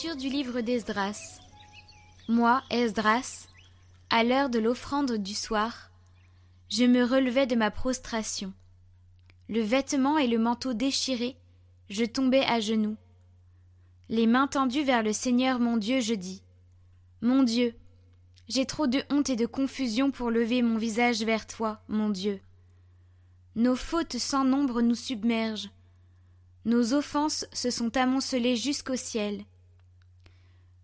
Du livre d'Esdras. Moi, Esdras, à l'heure de l'offrande du soir, je me relevais de ma prostration. Le vêtement et le manteau déchirés, je tombais à genoux. Les mains tendues vers le Seigneur mon Dieu, je dis Mon Dieu, j'ai trop de honte et de confusion pour lever mon visage vers toi, mon Dieu. Nos fautes sans nombre nous submergent. Nos offenses se sont amoncelées jusqu'au ciel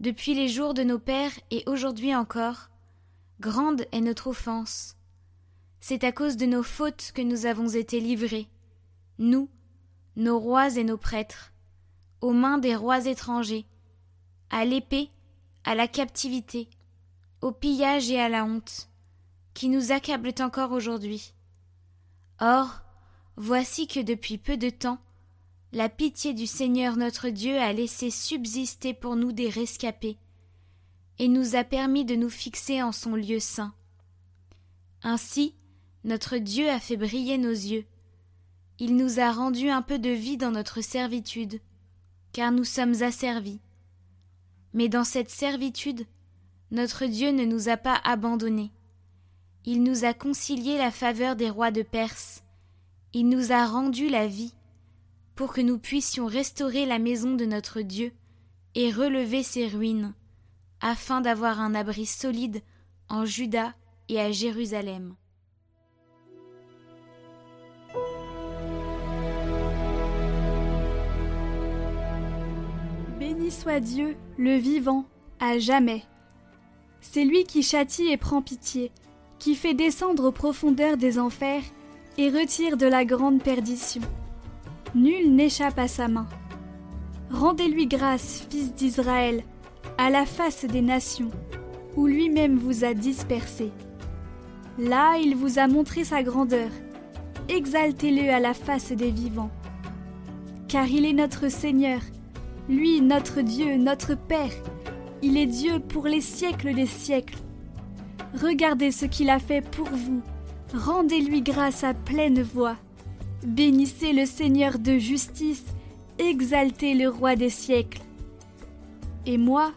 depuis les jours de nos pères et aujourd'hui encore, grande est notre offense. C'est à cause de nos fautes que nous avons été livrés, nous, nos rois et nos prêtres, aux mains des rois étrangers, à l'épée, à la captivité, au pillage et à la honte, qui nous accablent encore aujourd'hui. Or, voici que depuis peu de temps, la pitié du Seigneur notre Dieu a laissé subsister pour nous des rescapés, et nous a permis de nous fixer en son lieu saint. Ainsi, notre Dieu a fait briller nos yeux. Il nous a rendu un peu de vie dans notre servitude, car nous sommes asservis. Mais dans cette servitude, notre Dieu ne nous a pas abandonnés. Il nous a concilié la faveur des rois de Perse. Il nous a rendu la vie pour que nous puissions restaurer la maison de notre Dieu et relever ses ruines, afin d'avoir un abri solide en Juda et à Jérusalem. Béni soit Dieu, le vivant, à jamais. C'est lui qui châtie et prend pitié, qui fait descendre aux profondeurs des enfers et retire de la grande perdition. Nul n'échappe à sa main. Rendez-lui grâce, fils d'Israël, à la face des nations, où lui-même vous a dispersés. Là, il vous a montré sa grandeur. Exaltez-le à la face des vivants. Car il est notre Seigneur, lui notre Dieu, notre Père. Il est Dieu pour les siècles des siècles. Regardez ce qu'il a fait pour vous. Rendez-lui grâce à pleine voix. Bénissez le Seigneur de justice, exaltez le roi des siècles. Et moi,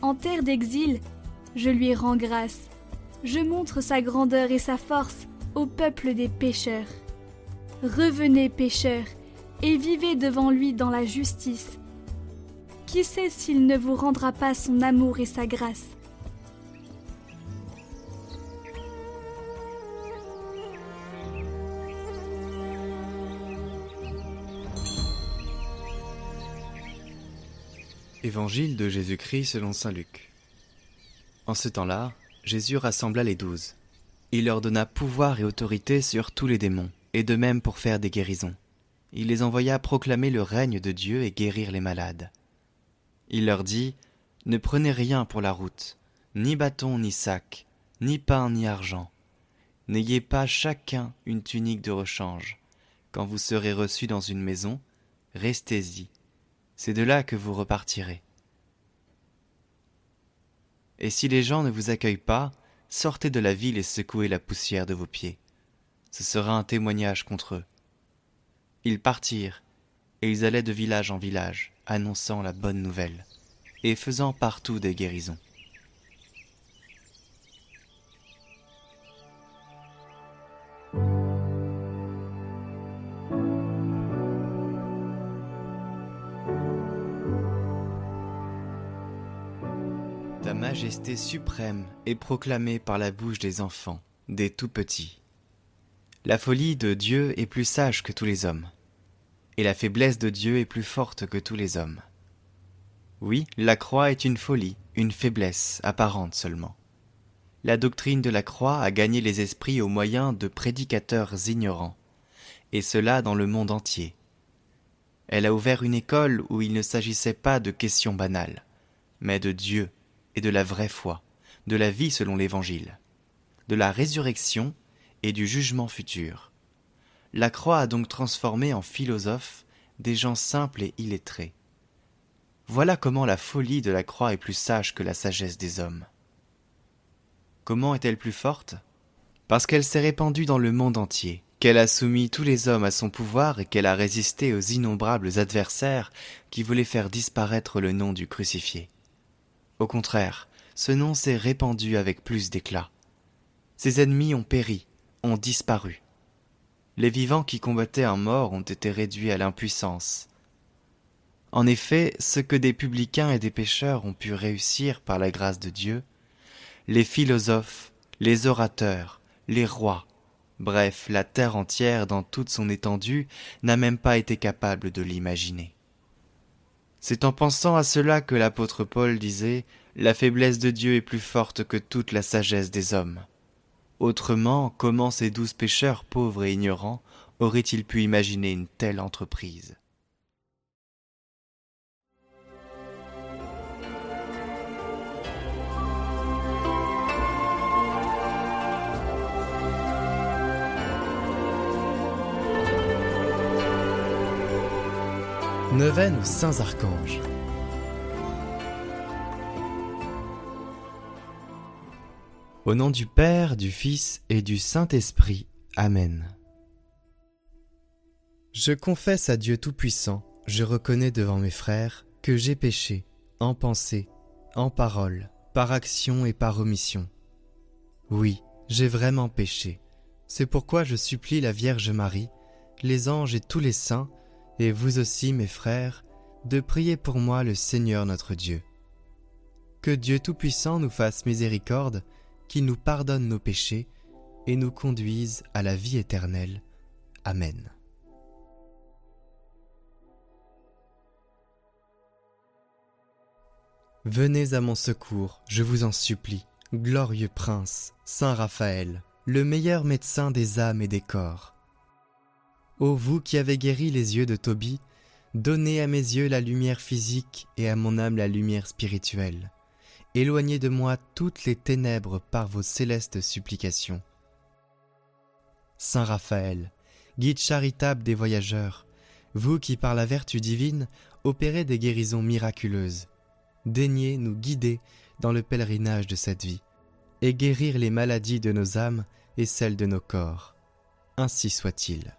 en terre d'exil, je lui rends grâce. Je montre sa grandeur et sa force au peuple des pécheurs. Revenez, pécheurs, et vivez devant lui dans la justice. Qui sait s'il ne vous rendra pas son amour et sa grâce? Évangile de Jésus-Christ selon Saint Luc. En ce temps-là, Jésus rassembla les douze. Il leur donna pouvoir et autorité sur tous les démons, et de même pour faire des guérisons. Il les envoya proclamer le règne de Dieu et guérir les malades. Il leur dit Ne prenez rien pour la route, ni bâton ni sac, ni pain ni argent. N'ayez pas chacun une tunique de rechange. Quand vous serez reçus dans une maison, restez-y c'est de là que vous repartirez. Et si les gens ne vous accueillent pas, sortez de la ville et secouez la poussière de vos pieds. Ce sera un témoignage contre eux. Ils partirent, et ils allaient de village en village, annonçant la bonne nouvelle, et faisant partout des guérisons. Majesté suprême est proclamée par la bouche des enfants, des tout petits. La folie de Dieu est plus sage que tous les hommes, et la faiblesse de Dieu est plus forte que tous les hommes. Oui, la croix est une folie, une faiblesse apparente seulement. La doctrine de la croix a gagné les esprits au moyen de prédicateurs ignorants, et cela dans le monde entier. Elle a ouvert une école où il ne s'agissait pas de questions banales, mais de Dieu et de la vraie foi, de la vie selon l'Évangile, de la résurrection et du jugement futur. La croix a donc transformé en philosophes des gens simples et illettrés. Voilà comment la folie de la croix est plus sage que la sagesse des hommes. Comment est-elle plus forte? Parce qu'elle s'est répandue dans le monde entier, qu'elle a soumis tous les hommes à son pouvoir et qu'elle a résisté aux innombrables adversaires qui voulaient faire disparaître le nom du crucifié. Au contraire, ce nom s'est répandu avec plus d'éclat. Ses ennemis ont péri, ont disparu. Les vivants qui combattaient un mort ont été réduits à l'impuissance. En effet, ce que des publicains et des pécheurs ont pu réussir par la grâce de Dieu, les philosophes, les orateurs, les rois, bref, la terre entière dans toute son étendue n'a même pas été capable de l'imaginer. C'est en pensant à cela que l'apôtre Paul disait La faiblesse de Dieu est plus forte que toute la sagesse des hommes. Autrement, comment ces douze pécheurs pauvres et ignorants auraient-ils pu imaginer une telle entreprise? Neuvaine aux Saints Archanges. Au nom du Père, du Fils et du Saint-Esprit. Amen. Je confesse à Dieu Tout-Puissant, je reconnais devant mes frères que j'ai péché, en pensée, en parole, par action et par omission. Oui, j'ai vraiment péché. C'est pourquoi je supplie la Vierge Marie, les anges et tous les saints, et vous aussi, mes frères, de prier pour moi le Seigneur notre Dieu. Que Dieu Tout-Puissant nous fasse miséricorde, qu'il nous pardonne nos péchés et nous conduise à la vie éternelle. Amen. Venez à mon secours, je vous en supplie, glorieux prince, Saint Raphaël, le meilleur médecin des âmes et des corps. Ô vous qui avez guéri les yeux de Tobie, donnez à mes yeux la lumière physique et à mon âme la lumière spirituelle. Éloignez de moi toutes les ténèbres par vos célestes supplications. Saint Raphaël, guide charitable des voyageurs, vous qui par la vertu divine opérez des guérisons miraculeuses, daignez nous guider dans le pèlerinage de cette vie, et guérir les maladies de nos âmes et celles de nos corps. Ainsi soit-il.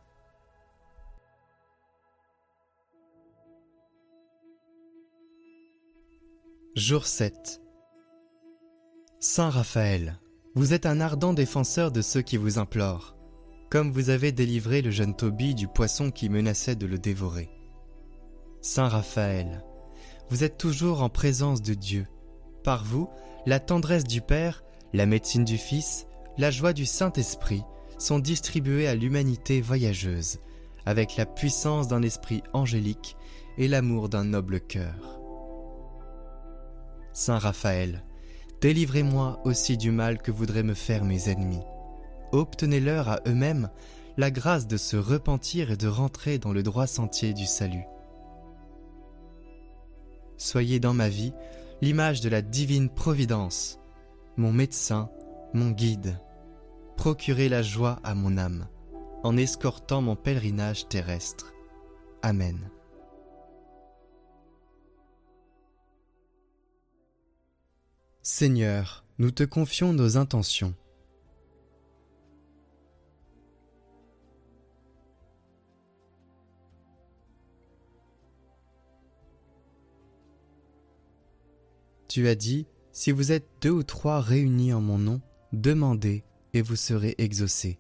Jour 7 Saint Raphaël, vous êtes un ardent défenseur de ceux qui vous implorent, comme vous avez délivré le jeune Tobie du poisson qui menaçait de le dévorer. Saint Raphaël, vous êtes toujours en présence de Dieu. Par vous, la tendresse du Père, la médecine du Fils, la joie du Saint-Esprit sont distribuées à l'humanité voyageuse, avec la puissance d'un esprit angélique et l'amour d'un noble cœur. Saint Raphaël, délivrez-moi aussi du mal que voudraient me faire mes ennemis. Obtenez-leur à eux-mêmes la grâce de se repentir et de rentrer dans le droit sentier du salut. Soyez dans ma vie l'image de la divine providence, mon médecin, mon guide. Procurez la joie à mon âme, en escortant mon pèlerinage terrestre. Amen. Seigneur, nous te confions nos intentions. Tu as dit, si vous êtes deux ou trois réunis en mon nom, demandez et vous serez exaucés.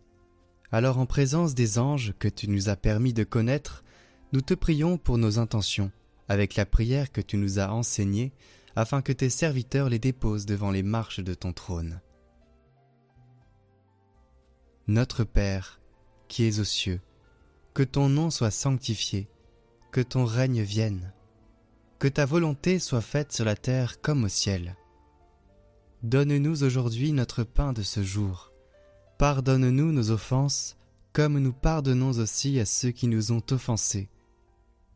Alors en présence des anges que tu nous as permis de connaître, nous te prions pour nos intentions, avec la prière que tu nous as enseignée afin que tes serviteurs les déposent devant les marches de ton trône. Notre Père, qui es aux cieux, que ton nom soit sanctifié, que ton règne vienne, que ta volonté soit faite sur la terre comme au ciel. Donne-nous aujourd'hui notre pain de ce jour. Pardonne-nous nos offenses, comme nous pardonnons aussi à ceux qui nous ont offensés.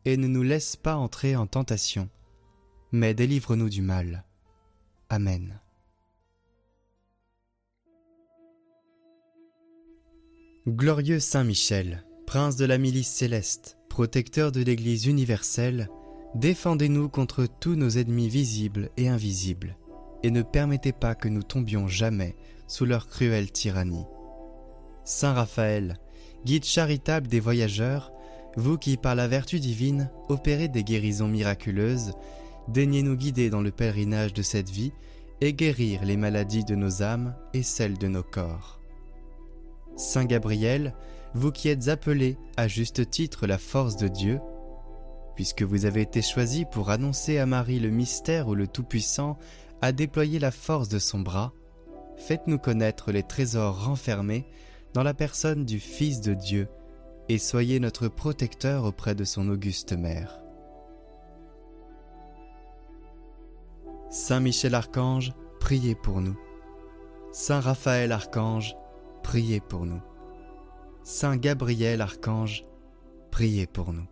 et ne nous laisse pas entrer en tentation, mais délivre-nous du mal. Amen. Glorieux Saint Michel, prince de la milice céleste, protecteur de l'Église universelle, défendez-nous contre tous nos ennemis visibles et invisibles, et ne permettez pas que nous tombions jamais sous leur cruelle tyrannie. Saint Raphaël, guide charitable des voyageurs, vous qui, par la vertu divine, opérez des guérisons miraculeuses, daignez nous guider dans le pèlerinage de cette vie et guérir les maladies de nos âmes et celles de nos corps. Saint Gabriel, vous qui êtes appelé à juste titre la force de Dieu, puisque vous avez été choisi pour annoncer à Marie le mystère où le Tout-Puissant a déployé la force de son bras, faites-nous connaître les trésors renfermés dans la personne du Fils de Dieu, et soyez notre protecteur auprès de son auguste mère. Saint Michel Archange, priez pour nous. Saint Raphaël Archange, priez pour nous. Saint Gabriel Archange, priez pour nous.